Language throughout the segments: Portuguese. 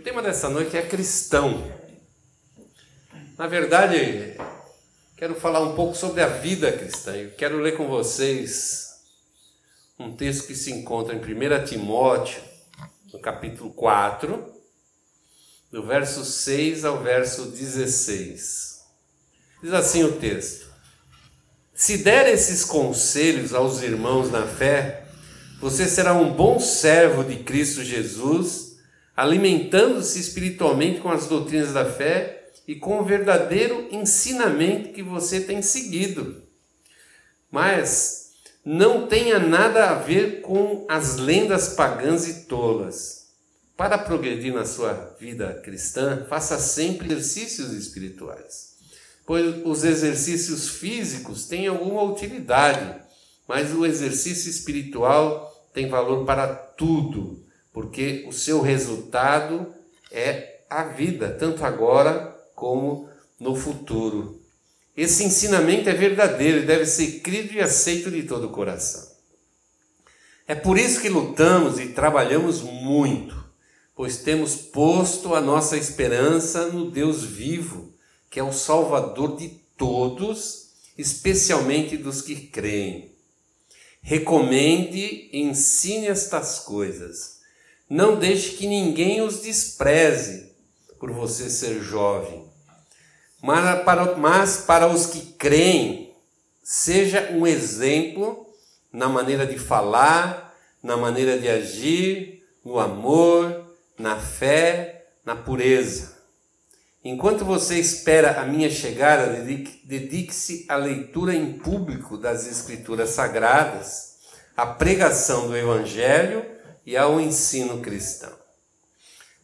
tema dessa noite é cristão. Na verdade, quero falar um pouco sobre a vida cristã. Eu quero ler com vocês um texto que se encontra em 1 Timóteo, no capítulo 4, do verso 6 ao verso 16. Diz assim o texto: Se der esses conselhos aos irmãos na fé, você será um bom servo de Cristo Jesus alimentando-se espiritualmente com as doutrinas da fé e com o verdadeiro ensinamento que você tem seguido. Mas não tenha nada a ver com as lendas pagãs e tolas. Para progredir na sua vida cristã, faça sempre exercícios espirituais, pois os exercícios físicos têm alguma utilidade, mas o exercício espiritual tem valor para tudo porque o seu resultado é a vida, tanto agora como no futuro. Esse ensinamento é verdadeiro e deve ser crido e aceito de todo o coração. É por isso que lutamos e trabalhamos muito, pois temos posto a nossa esperança no Deus vivo, que é o Salvador de todos, especialmente dos que creem. Recomende e ensine estas coisas não deixe que ninguém os despreze por você ser jovem. Mas para, mas para os que creem, seja um exemplo na maneira de falar, na maneira de agir, no amor, na fé, na pureza. Enquanto você espera a minha chegada, dedique-se à leitura em público das Escrituras Sagradas, à pregação do Evangelho e ao ensino cristão.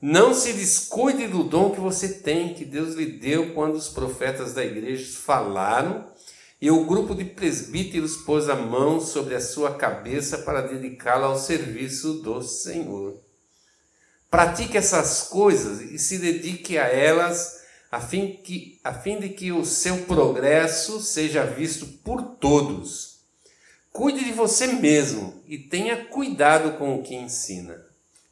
Não se descuide do dom que você tem, que Deus lhe deu quando os profetas da igreja falaram e o grupo de presbíteros pôs a mão sobre a sua cabeça para dedicá-la ao serviço do Senhor. Pratique essas coisas e se dedique a elas a fim, que, a fim de que o seu progresso seja visto por todos Cuide de você mesmo e tenha cuidado com o que ensina.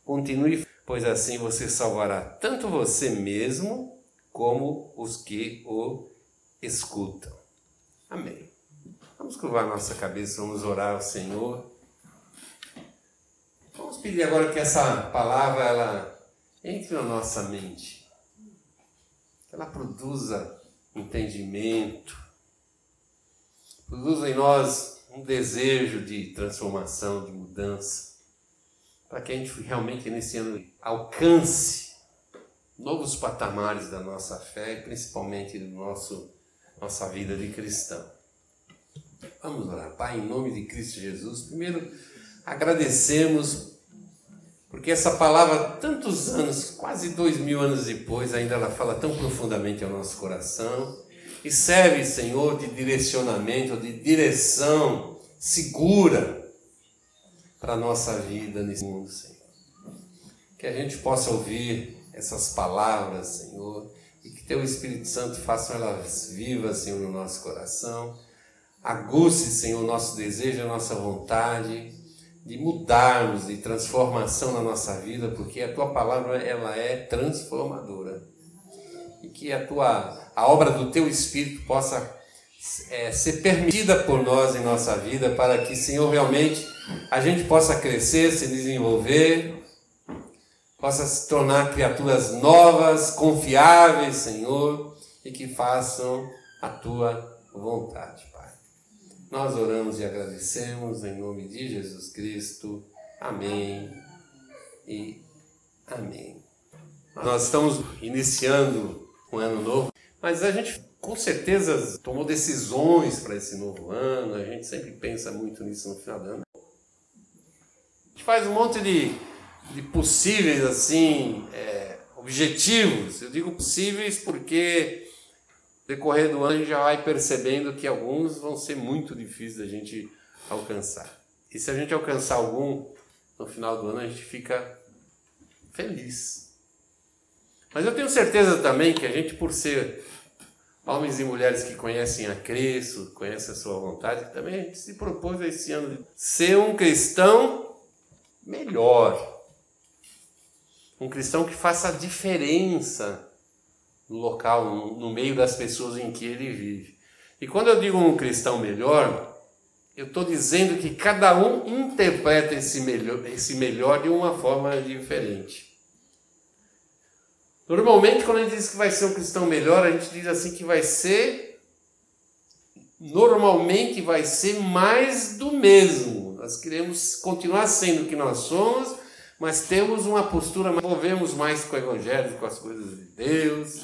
Continue, pois assim você salvará tanto você mesmo como os que o escutam. Amém. Vamos curvar nossa cabeça, vamos orar ao Senhor. Vamos pedir agora que essa palavra ela entre na nossa mente. Que ela produza entendimento. Produza em nós um desejo de transformação, de mudança, para que a gente realmente nesse ano alcance novos patamares da nossa fé e principalmente do nosso nossa vida de cristão. Vamos orar, Pai, em nome de Cristo Jesus. Primeiro, agradecemos porque essa palavra, tantos anos, quase dois mil anos depois, ainda ela fala tão profundamente ao nosso coração e serve, Senhor, de direcionamento, de direção segura para a nossa vida nesse mundo, Senhor. Que a gente possa ouvir essas palavras, Senhor, e que Teu Espírito Santo faça elas vivas, Senhor, no nosso coração. Aguce, Senhor, o nosso desejo, a nossa vontade de mudarmos, de transformação na nossa vida, porque a Tua palavra ela é transformadora e que a tua a obra do teu Espírito possa é, ser permitida por nós em nossa vida, para que, Senhor, realmente a gente possa crescer, se desenvolver, possa se tornar criaturas novas, confiáveis, Senhor, e que façam a tua vontade, Pai. Nós oramos e agradecemos em nome de Jesus Cristo. Amém e amém. Nós estamos iniciando um ano novo. Mas a gente com certeza tomou decisões para esse novo ano, a gente sempre pensa muito nisso no final do ano. A gente faz um monte de, de possíveis assim é, objetivos. Eu digo possíveis porque decorrer do ano a gente já vai percebendo que alguns vão ser muito difíceis da gente alcançar. E se a gente alcançar algum no final do ano, a gente fica feliz. Mas eu tenho certeza também que a gente, por ser homens e mulheres que conhecem a Cristo, conhecem a sua vontade, também a gente se propôs esse ano de ser um cristão melhor. um cristão que faça a diferença no local, no meio das pessoas em que ele vive. E quando eu digo um cristão melhor, eu estou dizendo que cada um interpreta esse melhor, esse melhor de uma forma diferente. Normalmente, quando a gente diz que vai ser um cristão melhor, a gente diz assim que vai ser. Normalmente vai ser mais do mesmo. Nós queremos continuar sendo o que nós somos, mas temos uma postura, movemos mais com o Evangelho, com as coisas de Deus.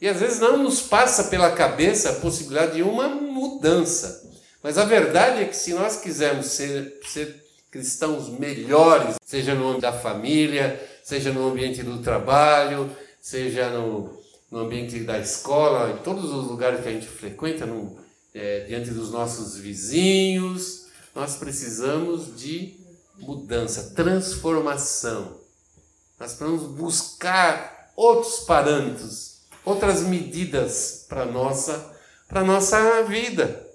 E às vezes não nos passa pela cabeça a possibilidade de uma mudança. Mas a verdade é que se nós quisermos ser, ser cristãos melhores, seja no âmbito da família, seja no ambiente do trabalho, seja no, no ambiente da escola, em todos os lugares que a gente frequenta, no, é, diante dos nossos vizinhos, nós precisamos de mudança, transformação. Nós precisamos buscar outros parâmetros, outras medidas para a nossa, para nossa vida.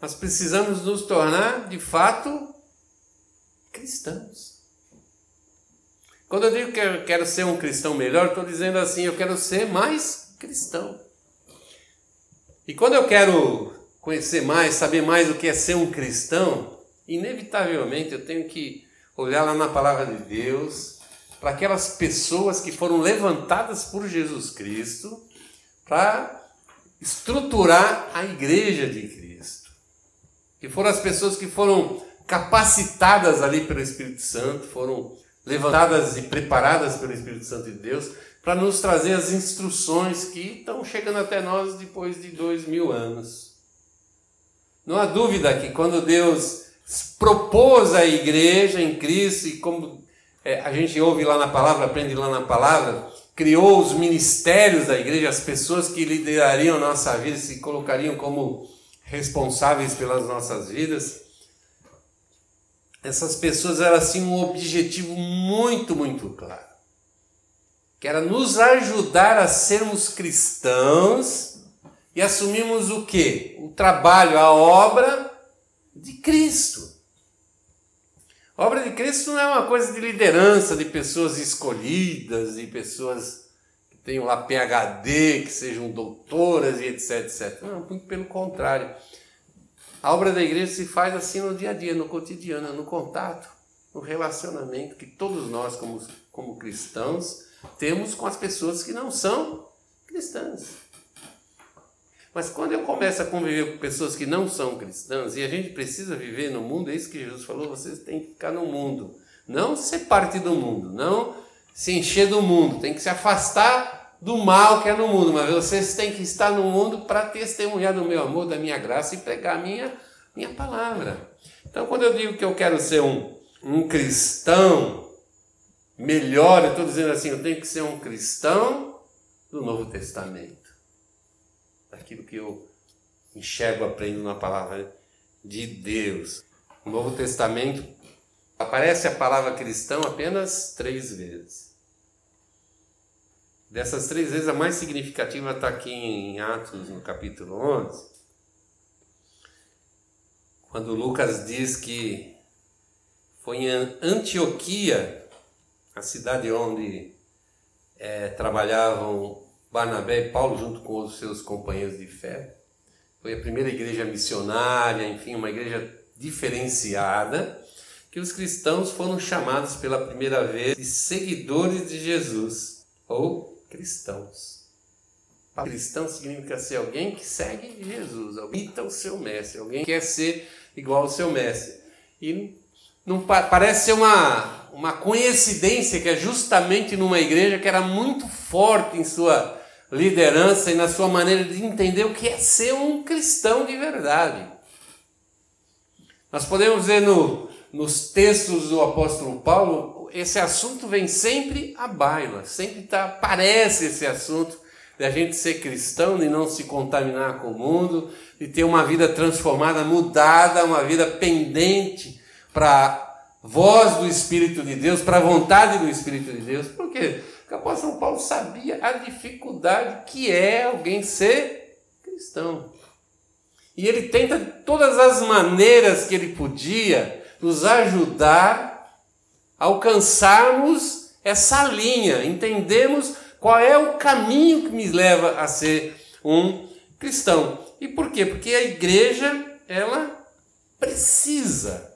Nós precisamos nos tornar, de fato, cristãos. Quando eu digo que eu quero ser um cristão melhor, estou dizendo assim, eu quero ser mais cristão. E quando eu quero conhecer mais, saber mais o que é ser um cristão, inevitavelmente eu tenho que olhar lá na palavra de Deus, para aquelas pessoas que foram levantadas por Jesus Cristo para estruturar a igreja de Cristo. Que foram as pessoas que foram capacitadas ali pelo Espírito Santo, foram levantadas e preparadas pelo Espírito Santo de Deus para nos trazer as instruções que estão chegando até nós depois de dois mil anos. Não há dúvida que quando Deus propôs a igreja em Cristo, e como é, a gente ouve lá na palavra, aprende lá na palavra, criou os ministérios da igreja, as pessoas que liderariam nossa vida, se colocariam como responsáveis pelas nossas vidas essas pessoas elas tinham um objetivo muito, muito claro. Que era nos ajudar a sermos cristãos e assumirmos o que? O trabalho, a obra de Cristo. Obra de Cristo não é uma coisa de liderança, de pessoas escolhidas, de pessoas que tenham lá PhD, que sejam doutoras e etc, etc. Não, muito pelo contrário. A obra da igreja se faz assim no dia a dia, no cotidiano, no contato, no relacionamento que todos nós, como, como cristãos, temos com as pessoas que não são cristãs. Mas quando eu começo a conviver com pessoas que não são cristãs, e a gente precisa viver no mundo, é isso que Jesus falou: vocês têm que ficar no mundo. Não ser parte do mundo, não se encher do mundo, tem que se afastar do mal que é no mundo, mas vocês têm que estar no mundo para testemunhar do meu amor, da minha graça e pregar a minha, minha palavra. Então, quando eu digo que eu quero ser um, um cristão melhor, eu estou dizendo assim, eu tenho que ser um cristão do Novo Testamento. Daquilo que eu enxergo, aprendo na palavra de Deus. No Novo Testamento aparece a palavra cristão apenas três vezes. Dessas três vezes, a mais significativa está aqui em Atos, no capítulo 11, quando Lucas diz que foi em Antioquia, a cidade onde é, trabalhavam Barnabé e Paulo junto com os seus companheiros de fé. Foi a primeira igreja missionária, enfim, uma igreja diferenciada, que os cristãos foram chamados pela primeira vez de seguidores de Jesus, ou cristãos. Cristão significa ser alguém que segue Jesus, imita o seu mestre, alguém que quer ser igual ao seu mestre. E não parece ser uma, uma coincidência que é justamente numa igreja que era muito forte em sua liderança e na sua maneira de entender o que é ser um cristão de verdade. Nós podemos ver no, nos textos do apóstolo Paulo esse assunto vem sempre à baila, sempre tá, aparece esse assunto de a gente ser cristão e não se contaminar com o mundo, de ter uma vida transformada, mudada, uma vida pendente para a voz do Espírito de Deus, para a vontade do Espírito de Deus. Por quê? Porque o apóstolo Paulo sabia a dificuldade que é alguém ser cristão. E ele tenta de todas as maneiras que ele podia nos ajudar alcançarmos essa linha, entendemos qual é o caminho que me leva a ser um cristão. E por quê? Porque a igreja, ela precisa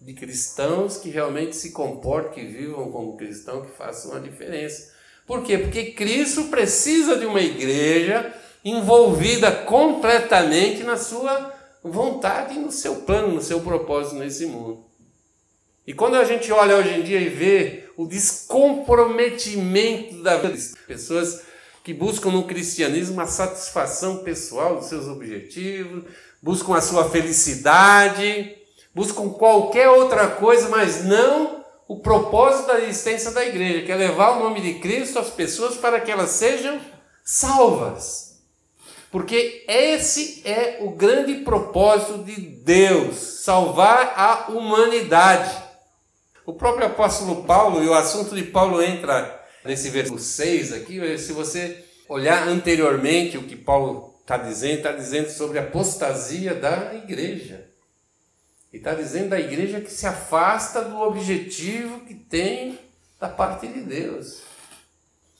de cristãos que realmente se comportem, que vivam como cristão, que façam a diferença. Por quê? Porque Cristo precisa de uma igreja envolvida completamente na sua vontade, no seu plano, no seu propósito nesse mundo. E quando a gente olha hoje em dia e vê o descomprometimento da vida, pessoas que buscam no cristianismo a satisfação pessoal dos seus objetivos, buscam a sua felicidade, buscam qualquer outra coisa, mas não o propósito da existência da igreja, que é levar o nome de Cristo às pessoas para que elas sejam salvas. Porque esse é o grande propósito de Deus, salvar a humanidade. O próprio apóstolo Paulo, e o assunto de Paulo entra nesse versículo 6 aqui, se você olhar anteriormente o que Paulo está dizendo, está dizendo sobre a apostasia da igreja. E está dizendo da igreja que se afasta do objetivo que tem da parte de Deus,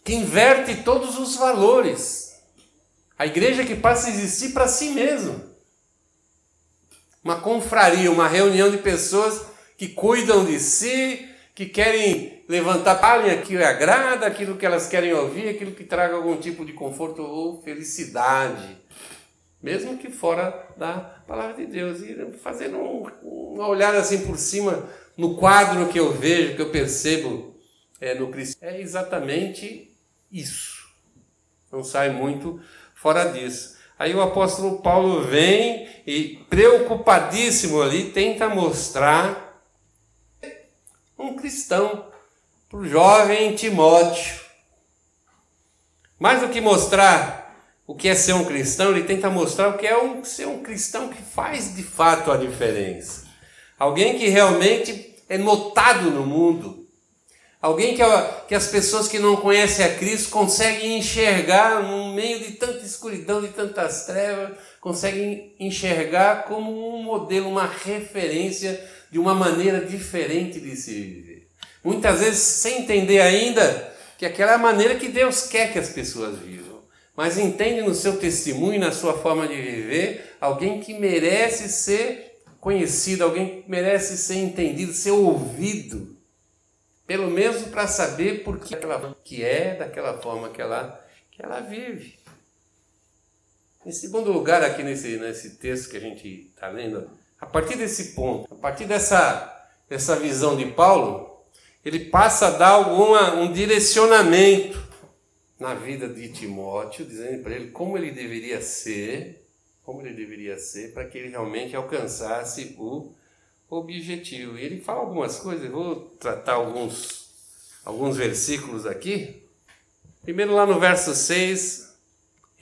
que inverte todos os valores. A igreja que passa a existir para si mesmo. Uma confraria, uma reunião de pessoas que cuidam de si, que querem levantar palha que agrada, aquilo que elas querem ouvir, aquilo que traga algum tipo de conforto ou felicidade, mesmo que fora da palavra de Deus. E fazendo um, uma olhada assim por cima no quadro que eu vejo, que eu percebo é, no Cristo, é exatamente isso. Não sai muito fora disso. Aí o apóstolo Paulo vem e, preocupadíssimo ali, tenta mostrar um cristão, para o jovem Timóteo. Mais do que mostrar o que é ser um cristão, ele tenta mostrar o que é um, ser um cristão que faz de fato a diferença. Alguém que realmente é notado no mundo. Alguém que, que as pessoas que não conhecem a Cristo conseguem enxergar no meio de tanta escuridão, de tantas trevas, conseguem enxergar como um modelo, uma referência de uma maneira diferente de se viver. Muitas vezes sem entender ainda que aquela é a maneira que Deus quer que as pessoas vivam. Mas entende no seu testemunho, na sua forma de viver, alguém que merece ser conhecido, alguém que merece ser entendido, ser ouvido. Pelo menos para saber por que ela que é daquela forma que ela, que ela vive. Em segundo lugar, aqui nesse, nesse texto que a gente está lendo, a partir desse ponto, a partir dessa, dessa visão de Paulo, ele passa a dar alguma, um direcionamento na vida de Timóteo, dizendo para ele como ele deveria ser, como ele deveria ser para que ele realmente alcançasse o objetivo. E ele fala algumas coisas, eu vou tratar alguns, alguns versículos aqui. Primeiro lá no verso 6,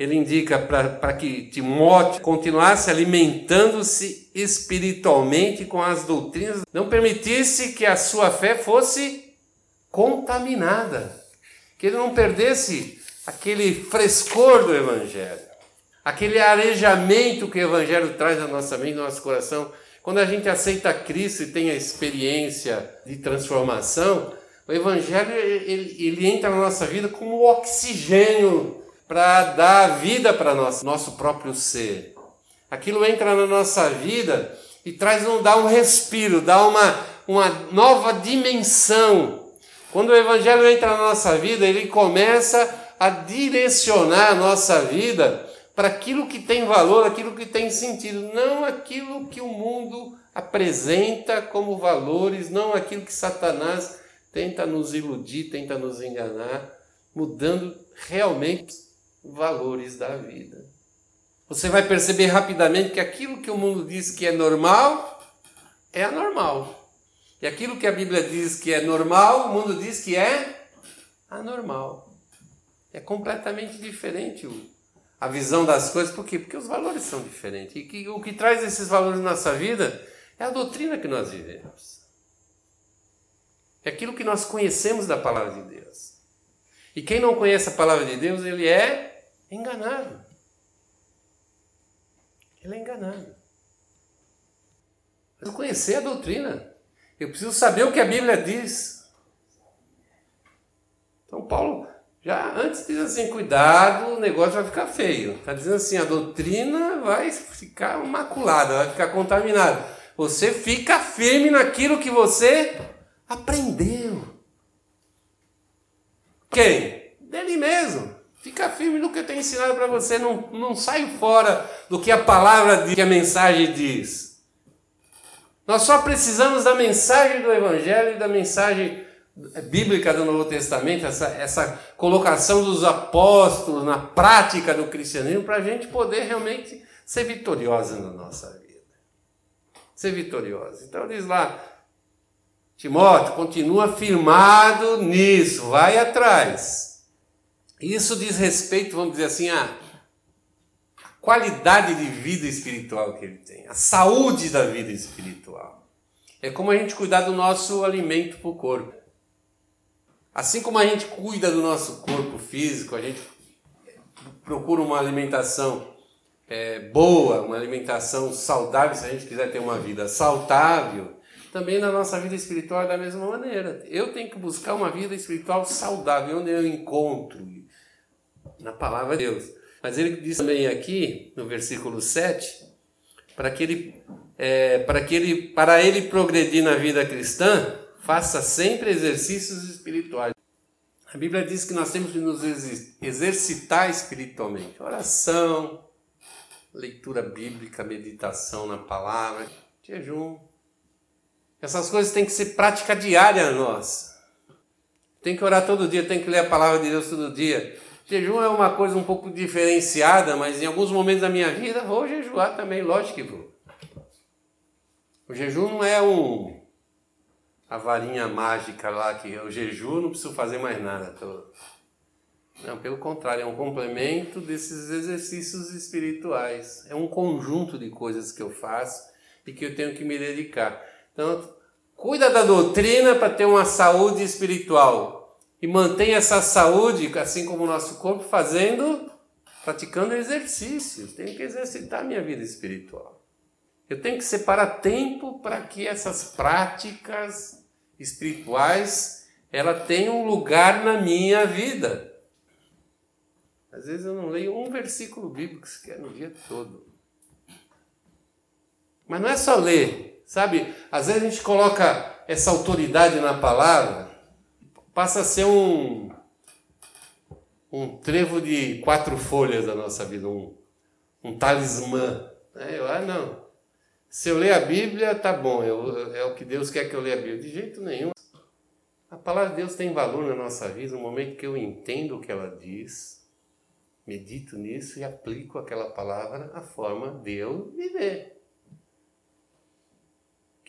ele indica para que Timóteo continuasse alimentando-se espiritualmente com as doutrinas, não permitisse que a sua fé fosse contaminada, que ele não perdesse aquele frescor do Evangelho, aquele arejamento que o Evangelho traz na nossa mente, no nosso coração. Quando a gente aceita Cristo e tem a experiência de transformação, o Evangelho ele, ele entra na nossa vida como oxigênio para dar vida para nosso, nosso próprio ser. Aquilo entra na nossa vida e traz um, dá um respiro, dá uma, uma nova dimensão. Quando o Evangelho entra na nossa vida, ele começa a direcionar a nossa vida para aquilo que tem valor, aquilo que tem sentido, não aquilo que o mundo apresenta como valores, não aquilo que Satanás tenta nos iludir, tenta nos enganar, mudando realmente valores da vida. Você vai perceber rapidamente que aquilo que o mundo diz que é normal é anormal. E aquilo que a Bíblia diz que é normal, o mundo diz que é anormal. É completamente diferente a visão das coisas. Por quê? Porque os valores são diferentes. E o que traz esses valores na nossa vida é a doutrina que nós vivemos. É aquilo que nós conhecemos da palavra de Deus. E quem não conhece a palavra de Deus, ele é enganado. Ele é enganado. Eu conhecer a doutrina. Eu preciso saber o que a Bíblia diz. Então, Paulo já antes diz assim: cuidado, o negócio vai ficar feio. Está dizendo assim: a doutrina vai ficar maculada, vai ficar contaminada. Você fica firme naquilo que você aprendeu. Quem? Dele mesmo. Fica firme no que eu tenho ensinado para você. Não, não saio fora do que a palavra diz, que a mensagem diz. Nós só precisamos da mensagem do Evangelho e da mensagem bíblica do Novo Testamento, essa, essa colocação dos apóstolos na prática do cristianismo, para a gente poder realmente ser vitoriosa na nossa vida. Ser vitoriosa. Então diz lá, Timóteo, continua firmado nisso, vai atrás. Isso diz respeito, vamos dizer assim, a qualidade de vida espiritual que ele tem, a saúde da vida espiritual. É como a gente cuidar do nosso alimento para o corpo. Assim como a gente cuida do nosso corpo físico, a gente procura uma alimentação é, boa, uma alimentação saudável, se a gente quiser ter uma vida saudável, também na nossa vida espiritual é da mesma maneira. Eu tenho que buscar uma vida espiritual saudável, onde eu encontro na palavra de Deus. Mas ele diz também aqui, no versículo 7, para que ele, é, para que ele, para ele progredir na vida cristã, faça sempre exercícios espirituais. A Bíblia diz que nós temos que nos exercitar espiritualmente. Oração, leitura bíblica, meditação na palavra, jejum. Essas coisas têm que ser prática diária nossa. Tem que orar todo dia, tem que ler a palavra de Deus todo dia. Jejum é uma coisa um pouco diferenciada, mas em alguns momentos da minha vida vou jejuar também, lógico que vou. O jejum não é um a varinha mágica lá que eu jejuo, não preciso fazer mais nada. Tô... Não, pelo contrário, é um complemento desses exercícios espirituais. É um conjunto de coisas que eu faço e que eu tenho que me dedicar. Então, cuida da doutrina para ter uma saúde espiritual e mantém essa saúde, assim como o nosso corpo, fazendo, praticando exercícios. Tenho que exercitar minha vida espiritual. Eu tenho que separar tempo para que essas práticas espirituais, ela tem um lugar na minha vida. Às vezes eu não leio um versículo bíblico sequer no dia todo. Mas não é só ler, sabe? Às vezes a gente coloca essa autoridade na palavra, passa a ser um, um trevo de quatro folhas da nossa vida, um, um talismã. É, eu, ah, não. Se eu ler a Bíblia, tá bom, eu, é o que Deus quer que eu leia a Bíblia. De jeito nenhum. A palavra de Deus tem valor na nossa vida no momento que eu entendo o que ela diz, medito nisso e aplico aquela palavra à forma de eu viver.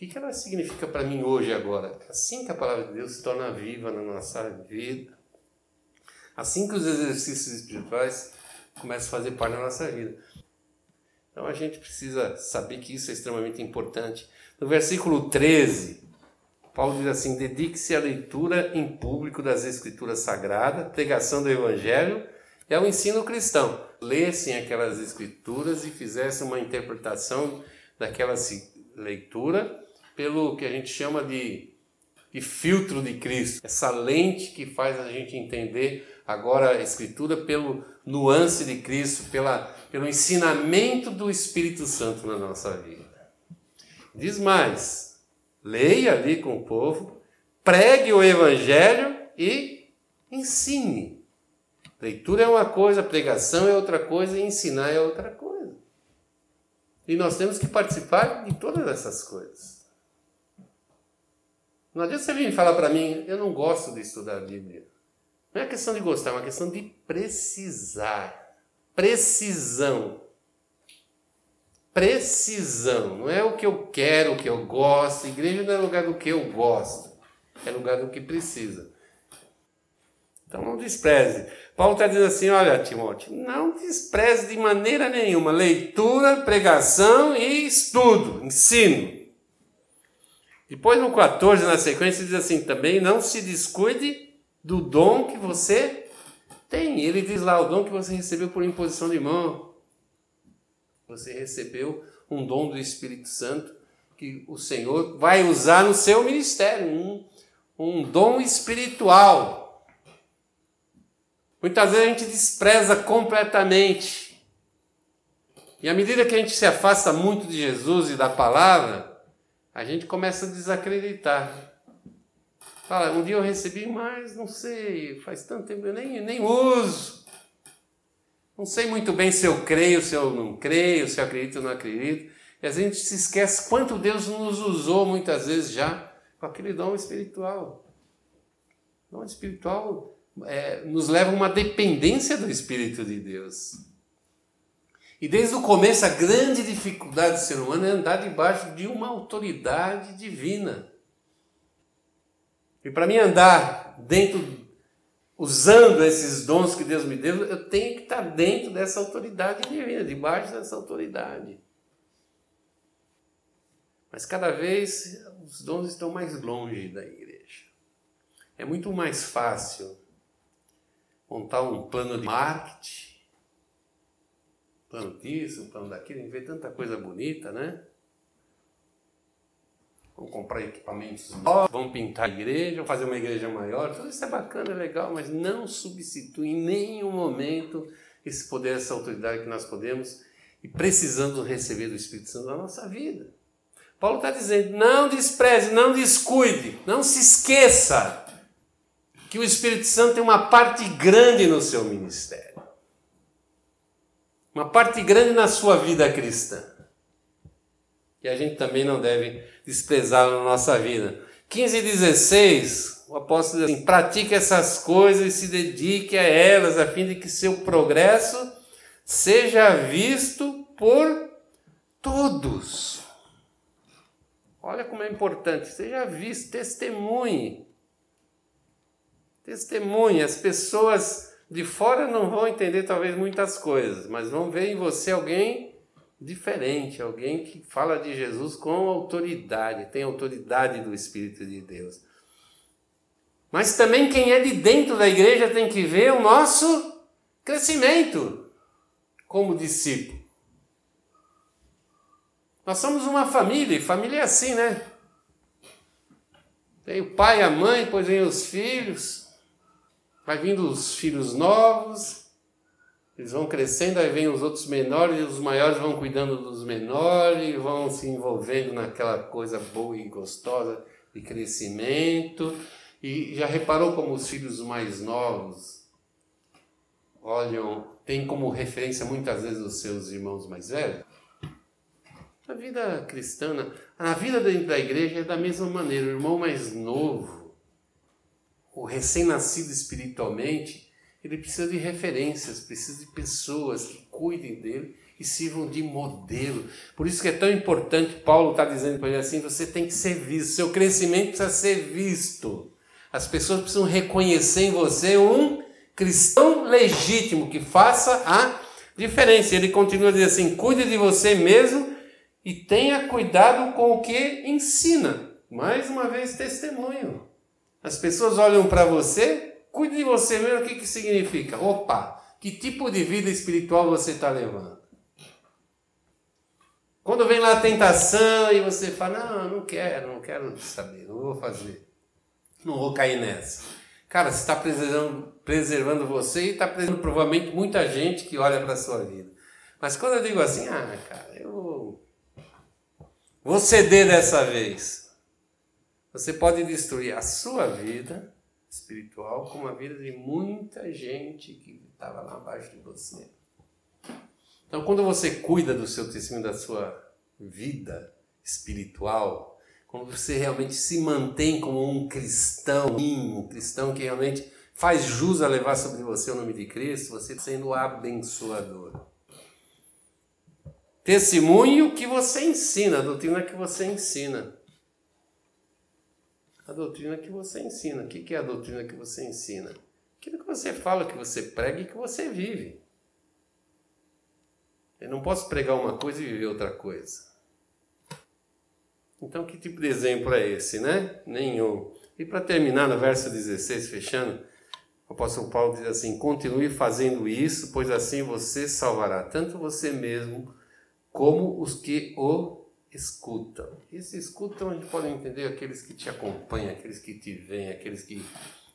Que, que ela significa para mim hoje agora? Assim que a palavra de Deus se torna viva na nossa vida, assim que os exercícios espirituais começam a fazer parte da nossa vida. Então a gente precisa saber que isso é extremamente importante. No versículo 13, Paulo diz assim: dedique-se à leitura em público das Escrituras Sagradas, pregação do Evangelho e ao ensino cristão. Lessem aquelas Escrituras e fizessem uma interpretação daquela leitura pelo que a gente chama de, de filtro de Cristo, essa lente que faz a gente entender agora a Escritura pelo nuance de Cristo, pela pelo ensinamento do Espírito Santo na nossa vida. Diz mais: leia ali com o povo, pregue o Evangelho e ensine. Leitura é uma coisa, pregação é outra coisa e ensinar é outra coisa. E nós temos que participar de todas essas coisas. Não adianta você vir falar para mim, eu não gosto de estudar a Bíblia. Não é questão de gostar, é uma questão de precisar precisão. Precisão. Não é o que eu quero, o que eu gosto. igreja não é lugar do que eu gosto. É lugar do que precisa. Então não despreze. Paulo está dizendo assim: olha, Timóteo, não despreze de maneira nenhuma leitura, pregação e estudo, ensino. Depois no 14, na sequência, diz assim: também não se descuide do dom que você tem, ele diz lá, o dom que você recebeu por imposição de mão. Você recebeu um dom do Espírito Santo que o Senhor vai usar no seu ministério, um, um dom espiritual. Muitas vezes a gente despreza completamente. E à medida que a gente se afasta muito de Jesus e da palavra, a gente começa a desacreditar. Fala, um dia eu recebi, mas não sei, faz tanto tempo eu nem, nem uso. Não sei muito bem se eu creio, se eu não creio, se eu acredito ou não acredito. E a gente se esquece quanto Deus nos usou muitas vezes já com aquele dom espiritual. O dom espiritual é, nos leva a uma dependência do Espírito de Deus. E desde o começo, a grande dificuldade do ser humano é andar debaixo de uma autoridade divina. E para mim andar dentro, usando esses dons que Deus me deu, eu tenho que estar dentro dessa autoridade divina, debaixo dessa autoridade. Mas cada vez os dons estão mais longe da igreja. É muito mais fácil montar um plano de marketing, plano disso, plano daquilo, ver tanta coisa bonita, né? Vamos comprar equipamentos novos, vamos pintar a igreja, fazer uma igreja maior. Tudo isso é bacana, é legal, mas não substitui em nenhum momento esse poder, essa autoridade que nós podemos e precisamos receber do Espírito Santo na nossa vida. Paulo está dizendo: não despreze, não descuide, não se esqueça que o Espírito Santo tem uma parte grande no seu ministério, uma parte grande na sua vida cristã. E a gente também não deve desprezá-lo na nossa vida. 15 e 16, o apóstolo diz assim: pratique essas coisas e se dedique a elas, a fim de que seu progresso seja visto por todos. Olha como é importante, seja visto, testemunhe. Testemunhe. As pessoas de fora não vão entender talvez muitas coisas, mas vão ver em você alguém diferente, alguém que fala de Jesus com autoridade, tem autoridade do Espírito de Deus. Mas também quem é de dentro da igreja tem que ver o nosso crescimento como discípulo. Nós somos uma família, e família é assim, né? Tem o pai, a mãe, depois vem os filhos, vai vindo os filhos novos, eles vão crescendo, aí vem os outros menores, e os maiores vão cuidando dos menores, vão se envolvendo naquela coisa boa e gostosa de crescimento. E já reparou como os filhos mais novos olham, têm como referência muitas vezes os seus irmãos mais velhos? A vida cristã, a vida dentro da igreja é da mesma maneira. O irmão mais novo, o recém-nascido espiritualmente, ele precisa de referências, precisa de pessoas que cuidem dele e sirvam de modelo. Por isso que é tão importante, Paulo está dizendo para ele assim: você tem que ser visto, seu crescimento precisa ser visto. As pessoas precisam reconhecer em você um cristão legítimo que faça a diferença. Ele continua dizer assim: cuide de você mesmo e tenha cuidado com o que ensina. Mais uma vez, testemunho. As pessoas olham para você, cuide de você mesmo, o que, que significa? Opa, que tipo de vida espiritual você está levando? Quando vem lá a tentação e você fala, não, não quero, não quero saber, não vou fazer, não vou cair nessa. Cara, você está preservando, preservando você e está preservando provavelmente muita gente que olha para a sua vida. Mas quando eu digo assim, ah, cara, eu Vou ceder dessa vez. Você pode destruir a sua vida espiritual como a vida de muita gente que estava lá abaixo de você. Então, quando você cuida do seu testemunho, da sua vida espiritual, quando você realmente se mantém como um cristão, um cristão que realmente faz jus a levar sobre você o nome de Cristo, você sendo abençoador. Testemunho que você ensina, a doutrina que você ensina. A doutrina que você ensina. O que é a doutrina que você ensina? Aquilo que você fala, que você prega e que você vive. Eu não posso pregar uma coisa e viver outra coisa. Então, que tipo de exemplo é esse, né? Nenhum. E para terminar, no verso 16, fechando, o apóstolo Paulo diz assim: continue fazendo isso, pois assim você salvará tanto você mesmo como os que o escutam. E se escutam, a gente pode entender aqueles que te acompanham, aqueles que te veem, aqueles que,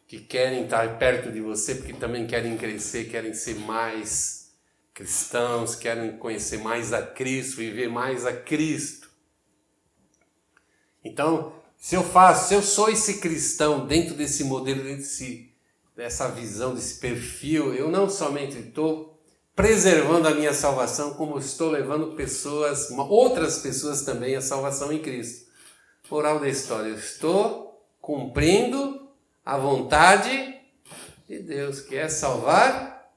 que querem estar perto de você, porque também querem crescer, querem ser mais cristãos, querem conhecer mais a Cristo, viver mais a Cristo. Então, se eu faço, se eu sou esse cristão dentro desse modelo, dentro desse, dessa visão, desse perfil, eu não somente estou preservando a minha salvação, como estou levando pessoas, outras pessoas também à salvação em Cristo. Moral da história, eu estou cumprindo a vontade de Deus, que é salvar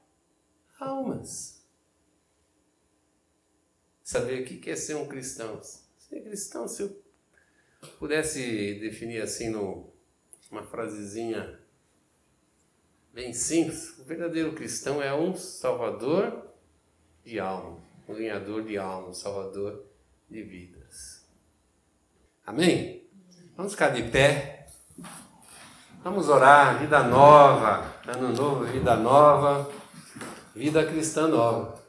almas. Saber o que é ser um cristão? Ser cristão, se eu pudesse definir assim numa frasezinha bem simples, o verdadeiro cristão é um salvador de alma, um ganhador de alma, um salvador de vidas. Amém? Vamos ficar de pé. Vamos orar, vida nova, ano novo, vida nova, vida cristã nova.